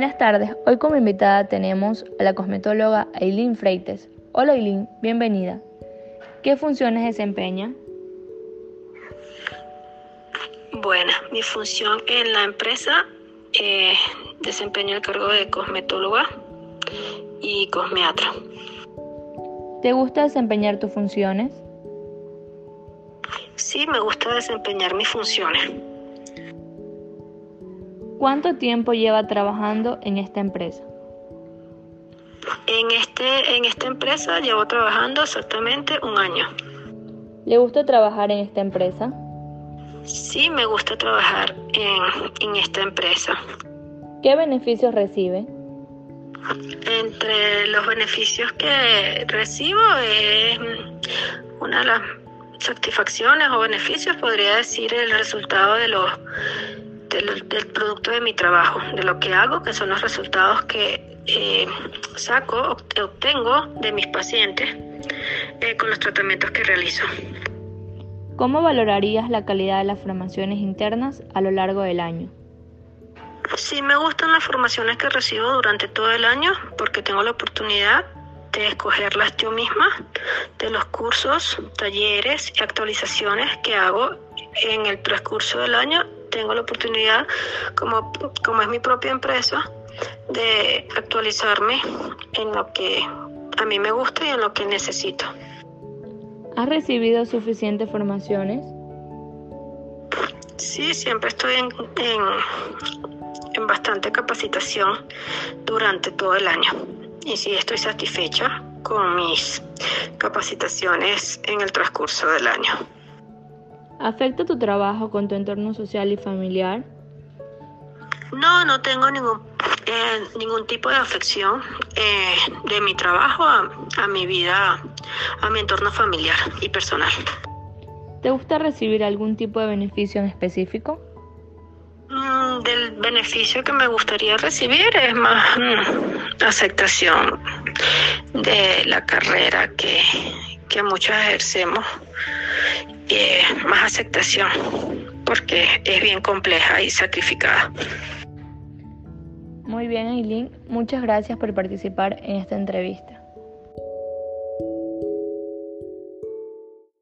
Buenas tardes, hoy como invitada tenemos a la cosmetóloga Aileen Freites. Hola Aileen, bienvenida. ¿Qué funciones desempeña? Bueno, mi función en la empresa eh, desempeño el cargo de cosmetóloga y cosmeatra. ¿Te gusta desempeñar tus funciones? Sí, me gusta desempeñar mis funciones. ¿Cuánto tiempo lleva trabajando en esta empresa? En, este, en esta empresa llevo trabajando exactamente un año. ¿Le gusta trabajar en esta empresa? Sí, me gusta trabajar en, en esta empresa. ¿Qué beneficios recibe? Entre los beneficios que recibo es una de las satisfacciones o beneficios, podría decir, el resultado de los del, producto de mi trabajo, de lo que hago, que son los resultados que eh, saco, obtengo de mis pacientes eh, con los tratamientos que realizo. ¿Cómo valorarías la calidad de las formaciones internas a lo largo del año? Sí, me gustan las formaciones que recibo durante todo el año porque tengo la oportunidad de escogerlas yo misma, de los cursos, talleres y actualizaciones que hago en el transcurso del año tengo la oportunidad, como, como es mi propia empresa, de actualizarme en lo que a mí me gusta y en lo que necesito. ¿Has recibido suficientes formaciones? Sí, siempre estoy en, en, en, bastante capacitación durante todo el año. Y sí, estoy satisfecha con mis capacitaciones en el transcurso del año. ¿Afecta tu trabajo con tu entorno social y familiar? No, no tengo ningún, eh, ningún tipo de afección eh, de mi trabajo a, a, mi vida, a mi entorno familiar y personal. ¿Te gusta recibir algún tipo de beneficio en específico? Mm, del beneficio que me gustaría recibir es más mm, aceptación de la carrera que, que muchos ejercemos más aceptación, porque es bien compleja y sacrificada. Muy bien, Aileen. Muchas gracias por participar en esta entrevista.